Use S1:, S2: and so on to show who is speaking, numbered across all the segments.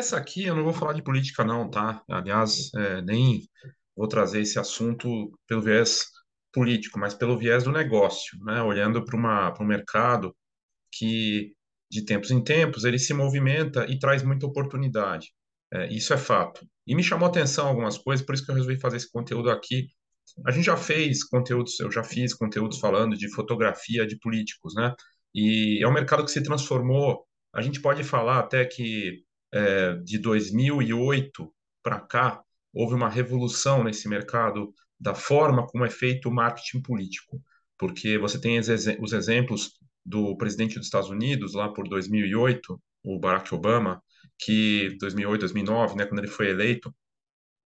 S1: Essa aqui eu não vou falar de política, não, tá? Aliás, é, nem vou trazer esse assunto pelo viés político, mas pelo viés do negócio, né? Olhando para um mercado que, de tempos em tempos, ele se movimenta e traz muita oportunidade. É, isso é fato. E me chamou atenção algumas coisas, por isso que eu resolvi fazer esse conteúdo aqui. A gente já fez conteúdos, eu já fiz conteúdos falando de fotografia de políticos, né? E é um mercado que se transformou. A gente pode falar até que é, de 2008 para cá, houve uma revolução nesse mercado da forma como é feito o marketing político. Porque você tem os exemplos do presidente dos Estados Unidos, lá por 2008, o Barack Obama, que 2008, 2009, né, quando ele foi eleito,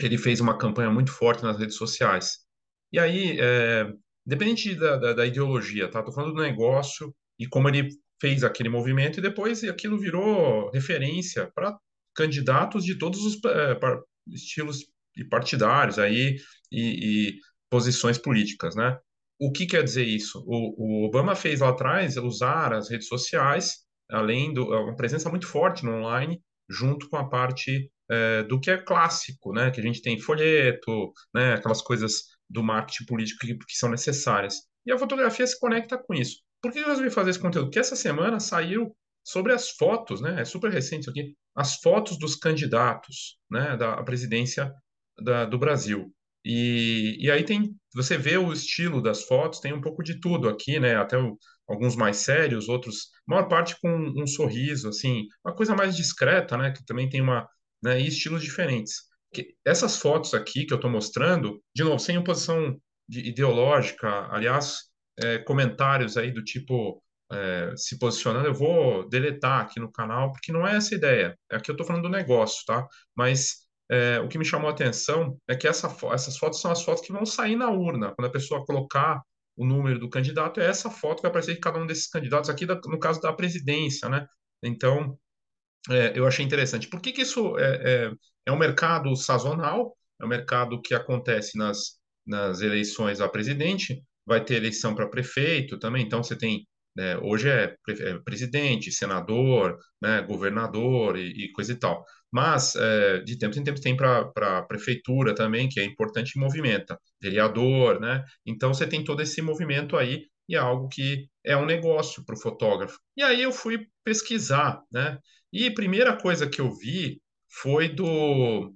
S1: ele fez uma campanha muito forte nas redes sociais. E aí, é, dependente da, da, da, ideologia, tá? Tô falando do negócio e como ele fez aquele movimento e depois aquilo virou referência para candidatos de todos os é, estilos e partidários aí e, e, posições políticas, né? O que quer dizer isso? O, o, Obama fez lá atrás usar as redes sociais, além de uma presença muito forte no online, junto com a parte é, do que é clássico, né? Que a gente tem folheto, né? Aquelas coisas do marketing político que, que são necessárias. E a fotografia se conecta com isso. Por que eu resolvi fazer esse conteúdo? Porque essa semana saiu sobre as fotos, né? É super recente isso aqui, as fotos dos candidatos, né? Da presidência da, do Brasil. E, e aí tem, você vê o estilo das fotos, tem um pouco de tudo aqui, né? Até o, alguns mais sérios, outros, maior parte com um sorriso, assim, uma coisa mais discreta, né? Que também tem uma, né? E estilos diferentes. Que, essas fotos aqui que eu estou mostrando, de novo, sem oposição ideológica, aliás, é, comentários aí do tipo é, se posicionando, eu vou deletar aqui no canal, porque não é essa a ideia. Aqui eu estou falando do negócio, tá? Mas é, o que me chamou a atenção é que essa, essas fotos são as fotos que vão sair na urna. Quando a pessoa colocar o número do candidato, é essa foto que vai aparecer de cada um desses candidatos aqui, da, no caso da presidência, né? Então, é, eu achei interessante. Por que, que isso é, é, é um mercado sazonal? É um mercado que acontece nas, nas eleições a presidente, vai ter eleição para prefeito também, então você tem né, hoje é, é, presidente, senador, né, governador e, e, coisa e tal. Mas, é, de tempos em tempos, tem para prefeitura também, que é importante e movimenta, vereador, né? Então, você tem todo esse movimento aí, e é algo que é um negócio para o fotógrafo. E aí eu fui pesquisar, né? E a primeira coisa que eu vi foi do.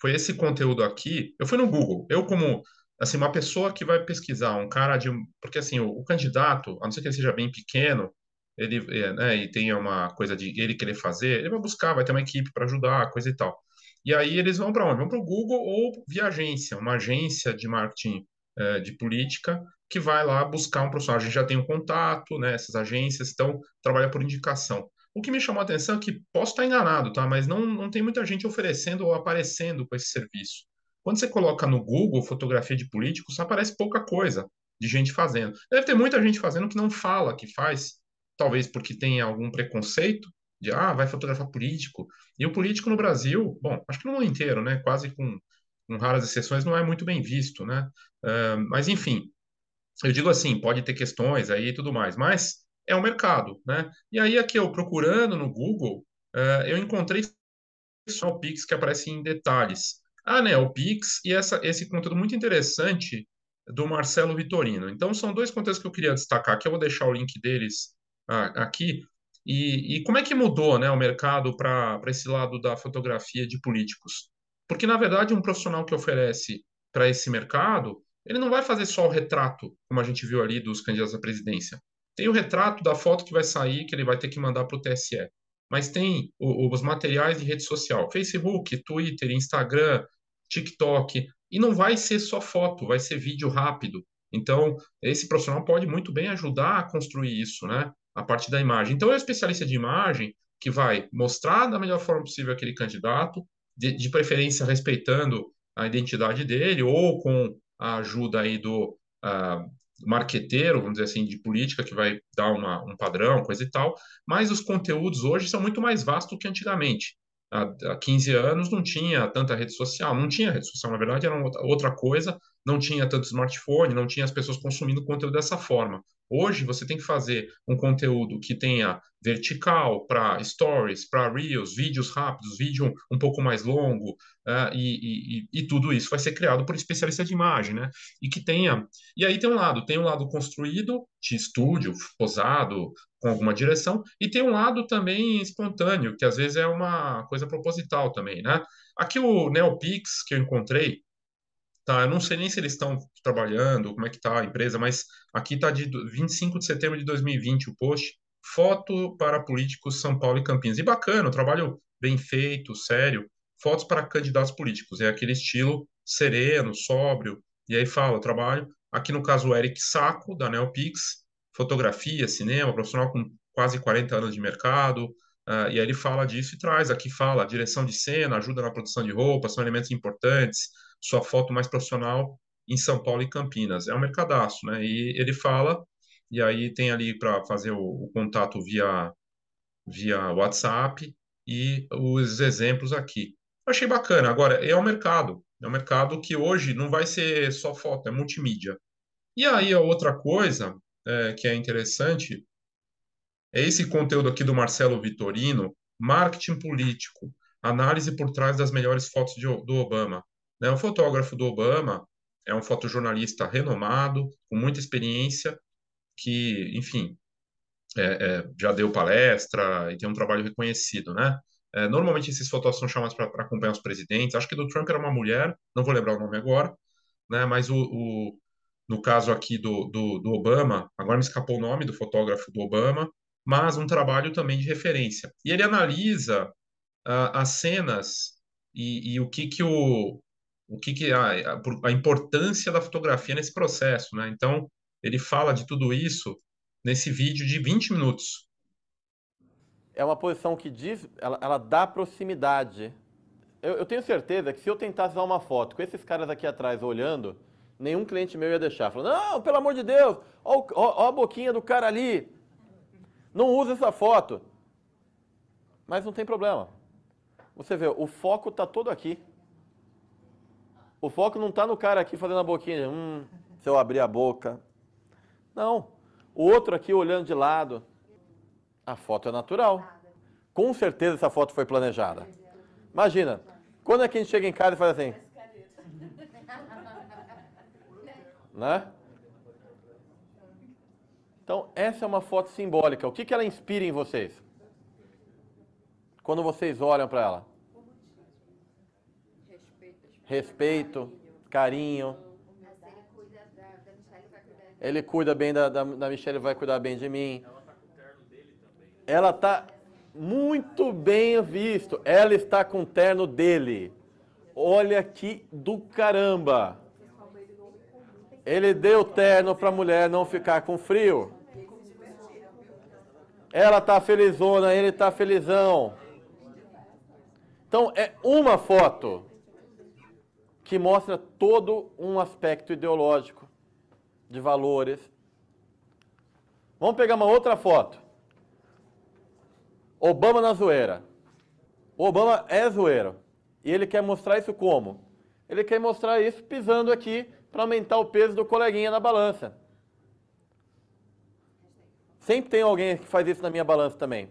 S1: Foi esse conteúdo aqui. Eu fui no Google. Eu, como assim, uma pessoa que vai pesquisar, um cara de. Porque, assim, o, o candidato, a não ser que ele seja bem pequeno, ele, é, né, e tenha uma coisa de ele querer fazer, ele vai buscar, vai ter uma equipe para ajudar, coisa e tal. E aí eles vão para onde? Vão para o Google ou via agência, uma agência de marketing é, de política que vai lá buscar um profissional. A gente já tem um contato, né? Essas agências, então trabalha por indicação. O que me chamou a atenção é que posso estar enganado, tá? Mas não, não tem muita gente oferecendo ou aparecendo com esse serviço. Quando você coloca no Google fotografia de políticos, aparece pouca coisa de gente fazendo. Deve ter muita gente fazendo que não fala que faz, talvez porque tem algum preconceito de, ah, vai fotografar político. E o político no Brasil, bom, acho que no mundo inteiro, né? Quase com, com raras exceções, não é muito bem visto, né? Uh, mas, enfim, eu digo assim, pode ter questões aí e tudo mais, mas é o mercado, né? E aí, aqui eu procurando no Google, uh, eu encontrei só o Pix que aparece em detalhes a Neopix e essa, esse conteúdo muito interessante do Marcelo Vitorino. Então, são dois conteúdos que eu queria destacar, que eu vou deixar o link deles ah, aqui. E, e, como é que mudou né, o mercado para esse lado da fotografia de políticos? Porque, na verdade, um profissional que oferece para esse mercado, ele não vai fazer só o retrato, como a gente viu ali dos candidatos à presidência. Tem o retrato da foto que vai sair, que ele vai ter que mandar para o TSE. Mas tem os materiais de rede social, Facebook, Twitter, Instagram, TikTok. E não vai ser só foto, vai ser vídeo rápido. Então, esse profissional pode muito bem ajudar a construir isso, né? A partir da imagem. Então, é um especialista de imagem que vai mostrar da melhor forma possível aquele candidato, de, de preferência respeitando a identidade dele, ou com a ajuda aí do uh, marqueteiro, vamos dizer assim, de política, que vai dar uma, um padrão, coisa e tal. Mas os conteúdos hoje são muito mais vastos do que antigamente. Há, há 15 anos não tinha tanta rede social, não tinha rede social, na verdade era outra coisa, não tinha tanto smartphone, não tinha as pessoas consumindo conteúdo dessa forma. Hoje você tem que fazer um conteúdo que tenha vertical para stories, para reels, vídeos rápidos, vídeo um pouco mais longo, uh, e, e, e, tudo isso vai ser criado por especialista de imagem, né? E que tenha. E aí tem um lado, tem um lado construído de estúdio, posado, com alguma direção, e tem um lado também espontâneo, que às vezes é uma coisa proposital também, né? Aqui o Neopix que eu encontrei, tá? Eu não sei nem se eles estão trabalhando, como é que tá a empresa, mas aqui tá de 25 de setembro de 2020 o post, foto para políticos São Paulo e Campinas. E bacana, trabalho bem feito, sério, fotos para candidatos políticos. É aquele estilo sereno, sóbrio, e aí fala trabalho. Aqui no caso o Eric Saco, da Neopix, fotografia, cinema, profissional com quase 40 anos de mercado, uh, e aí ele fala disso e traz, aqui fala direção de cena, ajuda na produção de roupas, são elementos importantes, sua foto mais profissional em São Paulo e Campinas. É um mercadaço, né? E ele fala, e aí tem ali para fazer o, o, contato via, via WhatsApp e os exemplos aqui. achei bacana. Agora, é o mercado. É um mercado que hoje não vai ser só foto, é multimídia. E aí, a outra coisa é, que é interessante é esse conteúdo aqui do Marcelo Vitorino, marketing político, análise por trás das melhores fotos de, do Obama. Né? O fotógrafo do Obama é um fotojornalista renomado, com muita experiência, que, enfim, é, é, já deu palestra e tem um trabalho reconhecido, né? É, normalmente esses fotógrafos são chamados para acompanhar os presidentes. Acho que do Trump era uma mulher, não vou lembrar o nome agora, né? Mas o, o no caso aqui do, do, do, Obama, agora me escapou o nome do fotógrafo do Obama, mas um trabalho também de referência. E ele analisa uh, as cenas e, e, o que que o, o que que a, a, importância da fotografia nesse processo, né? Então ele fala de tudo isso nesse vídeo de 20 minutos.
S2: É uma posição que diz, ela, ela dá proximidade. Eu, eu tenho certeza que se eu tentasse dar uma foto com esses caras aqui atrás olhando, nenhum cliente meu ia deixar. Falou, não, pelo amor de Deus, ó, a boquinha do cara ali. Não usa essa foto. Mas não tem problema. Você vê, o foco está todo aqui. O foco não está no cara aqui fazendo a boquinha. Hum, se eu abrir a boca. Não. O outro aqui olhando de lado. A foto é natural. Com certeza essa foto foi planejada. Imagina, quando é que a gente chega em casa e faz assim? Né? Então, essa é uma foto simbólica. O que, que ela inspira em vocês? Quando vocês olham para ela? Respeito, carinho. Ele cuida bem da, da, da Michelle, vai cuidar bem de mim. Ela está muito bem visto. Ela está com o terno dele. Olha que do caramba. Ele deu terno para a mulher não ficar com frio. Ela tá felizona, ele tá felizão. Então é uma foto que mostra todo um aspecto ideológico de valores. Vamos pegar uma outra foto. Obama na zoeira. Obama é zoeiro. E ele quer mostrar isso como? Ele quer mostrar isso pisando aqui para aumentar o peso do coleguinha na balança. Sempre tem alguém que faz isso na minha balança também.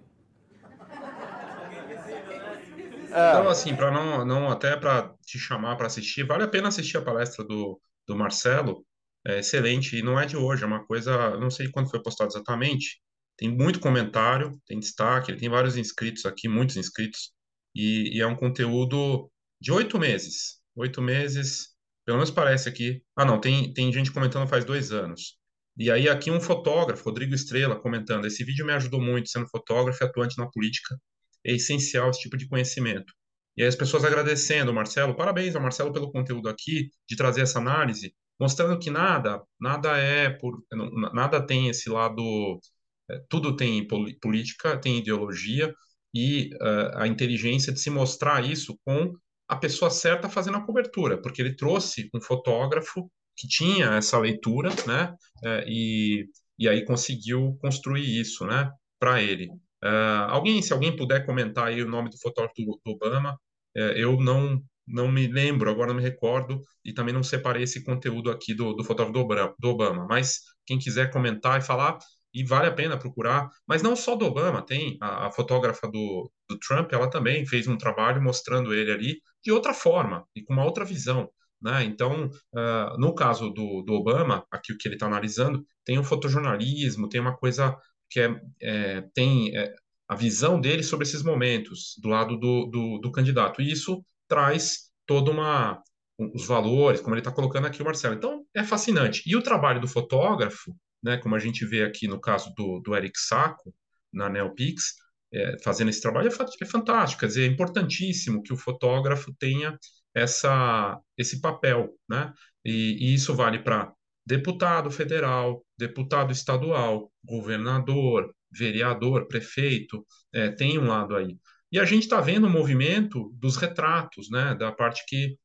S1: Então, assim, para não, não até para te chamar para assistir, vale a pena assistir a palestra do, do Marcelo. É excelente e não é de hoje, é uma coisa, não sei quando foi postado exatamente. Tem muito comentário, tem destaque, ele tem vários inscritos aqui, muitos inscritos, e, e é um conteúdo de oito meses. Oito meses pelo menos parece aqui. Ah, não, tem, tem gente comentando faz dois anos. E aí aqui um fotógrafo, Rodrigo Estrela, comentando, esse vídeo me ajudou muito, sendo fotógrafo e atuante na política, é essencial esse tipo de conhecimento. E aí as pessoas agradecendo, Marcelo, parabéns ao Marcelo pelo conteúdo aqui, de trazer essa análise, mostrando que nada, nada é por, nada tem esse lado, é, tudo tem política, tem ideologia, e uh, a inteligência de se mostrar isso com a pessoa certa fazendo a cobertura, porque ele trouxe um fotógrafo que tinha essa leitura, né, é, e, e aí conseguiu construir isso, né, para ele. Uh, alguém, se alguém puder comentar aí o nome do fotógrafo do, do Obama, uh, eu não não me lembro, agora não me recordo, e também não separei esse conteúdo aqui do, do fotógrafo do Obama, mas quem quiser comentar e falar, e vale a pena procurar, mas não só do Obama, tem a, a fotógrafa do, do, Trump, ela também fez um trabalho mostrando ele ali de outra forma e com uma outra visão. Né? Então, uh, no caso do, do Obama, aqui o que ele está analisando, tem um fotojornalismo, tem uma coisa que é, é tem é, a visão dele sobre esses momentos do lado do, do, do candidato. E isso traz toda uma os valores, como ele está colocando aqui o Marcelo. Então, é fascinante. E o trabalho do fotógrafo, né, como a gente vê aqui no caso do, do Eric Sacco, na Neopix, é, fazendo esse trabalho, é, é fantástico. Quer dizer, é importantíssimo que o fotógrafo tenha essa, esse papel. Né? E, e isso vale para deputado federal, deputado estadual, governador, vereador, prefeito, é, tem um lado aí. E a gente está vendo o movimento dos retratos, né, da parte que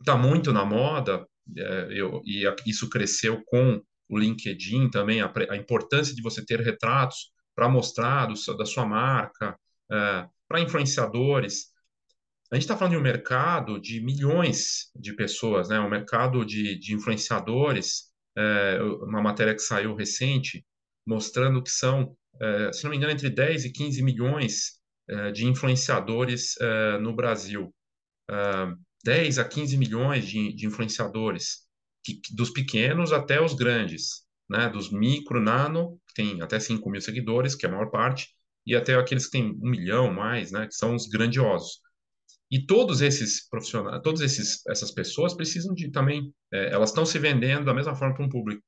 S1: está é, muito na moda, é, eu, e isso cresceu com o LinkedIn também, a, a importância de você ter retratos para mostrar do, da sua marca, é, para influenciadores. A gente está falando de um mercado de milhões de pessoas, né, um mercado de, de influenciadores, é, uma matéria que saiu recente, mostrando que são é, se não me engano, entre 10 e 15 milhões é, de influenciadores é, no Brasil. 10 a 15 milhões de, de influenciadores, que, dos pequenos até os grandes, né? dos micro, nano, que tem até 5 mil seguidores, que é a maior parte, e até aqueles que têm um milhão mais, né? que são os grandiosos. E todos esses profissionais, todas essas pessoas precisam de também, é, elas estão se vendendo da mesma forma para um público.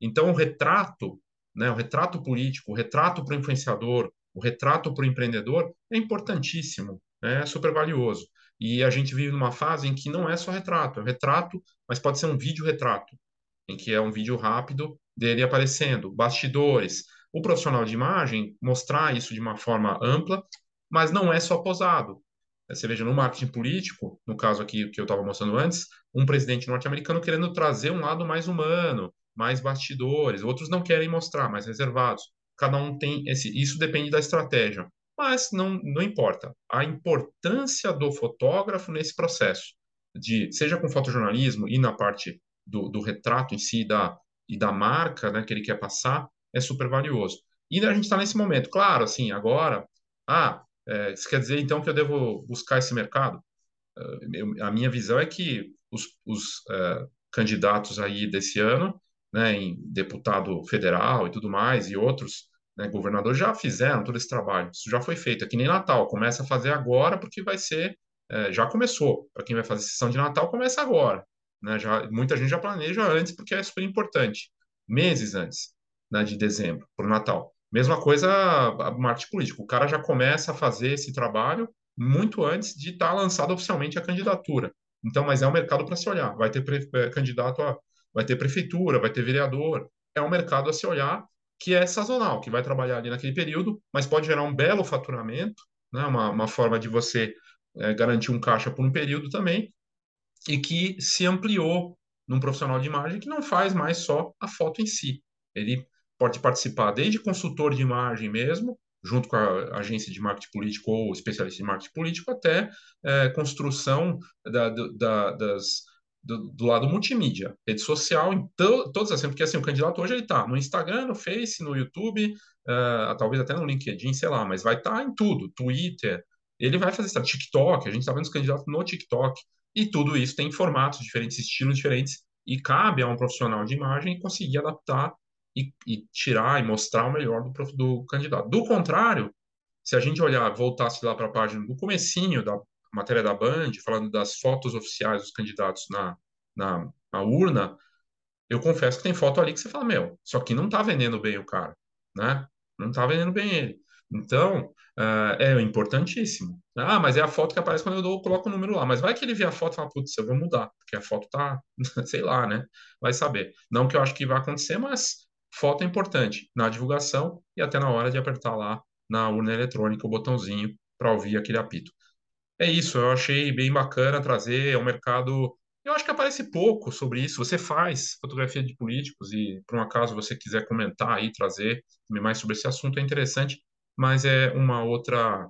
S1: Então, o retrato né, o retrato político, o retrato para o influenciador, o retrato para o empreendedor é importantíssimo, né, é super valioso. E a gente vive numa fase em que não é só retrato, é retrato, mas pode ser um vídeo-retrato, em que é um vídeo rápido dele aparecendo, bastidores. O profissional de imagem mostrar isso de uma forma ampla, mas não é só posado. Você veja, no marketing político, no caso aqui que eu estava mostrando antes, um presidente norte-americano querendo trazer um lado mais humano, mais bastidores, outros não querem mostrar, mais reservados. Cada um tem esse. Isso depende da estratégia. Mas não, não importa. A importância do fotógrafo nesse processo, de seja com fotojornalismo e na parte do, do retrato em si da, e da marca né, que ele quer passar, é super valioso. E a gente está nesse momento. Claro, assim, agora, ah, é, isso quer dizer então que eu devo buscar esse mercado? Uh, eu, a minha visão é que os, os uh, candidatos aí desse ano né, em deputado federal e tudo mais, e outros né, governadores já fizeram todo esse trabalho. Isso já foi feito. É que nem Natal, começa a fazer agora porque vai ser, é, já começou. Para quem vai fazer sessão de Natal, começa agora. Né? Já, muita gente já planeja antes porque é super importante. Meses antes né, de dezembro, para o Natal. Mesma coisa a marketing político. O cara já começa a fazer esse trabalho muito antes de estar tá lançada oficialmente a candidatura. Então, mas é um mercado para se olhar. Vai ter é, candidato a vai ter prefeitura, vai ter vereador. É um mercado a se olhar que é sazonal, que vai trabalhar ali naquele período, mas pode gerar um belo faturamento, né? uma, uma forma de você é, garantir um caixa por um período também, e que se ampliou num profissional de imagem que não faz mais só a foto em si. Ele pode participar desde consultor de imagem mesmo, junto com a agência de marketing político ou especialista em marketing político, até é, construção da, da, das, do, do, lado multimídia, rede social, em to, todas as porque assim, o candidato hoje ele está no Instagram, no Face, no YouTube, uh, talvez até no LinkedIn, sei lá, mas vai estar tá em tudo, Twitter, ele vai fazer isso, TikTok, a gente está vendo os candidatos no TikTok, e tudo isso tem formatos diferentes, estilos diferentes, e cabe a um profissional de imagem conseguir adaptar e, e tirar e mostrar o melhor do, do candidato. Do contrário, se a gente olhar, voltasse lá para a página do comecinho da matéria da Band, falando das fotos oficiais dos candidatos na, na, na urna, eu confesso que tem foto ali que você fala, meu, só que não está vendendo bem o cara, né? Não está vendendo bem ele. Então, uh, é importantíssimo. Ah, mas é a foto que aparece quando eu dou, coloco o número lá. Mas vai que ele vê a foto e fala, putz, eu vou mudar, porque a foto tá, sei lá, né? Vai saber. Não que eu acho que vai acontecer, mas foto é importante na divulgação e até na hora de apertar lá na urna eletrônica o botãozinho para ouvir aquele apito. É isso, eu achei bem bacana trazer ao mercado. Eu acho que aparece pouco sobre isso. Você faz fotografia de políticos e, por um acaso, você quiser comentar aí, trazer mais sobre esse assunto, é interessante. Mas é uma outra,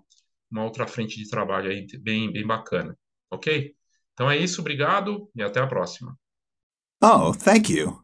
S1: uma outra frente de trabalho aí bem, bem bacana, ok? Então é isso, obrigado e até a próxima.
S3: Oh, thank you.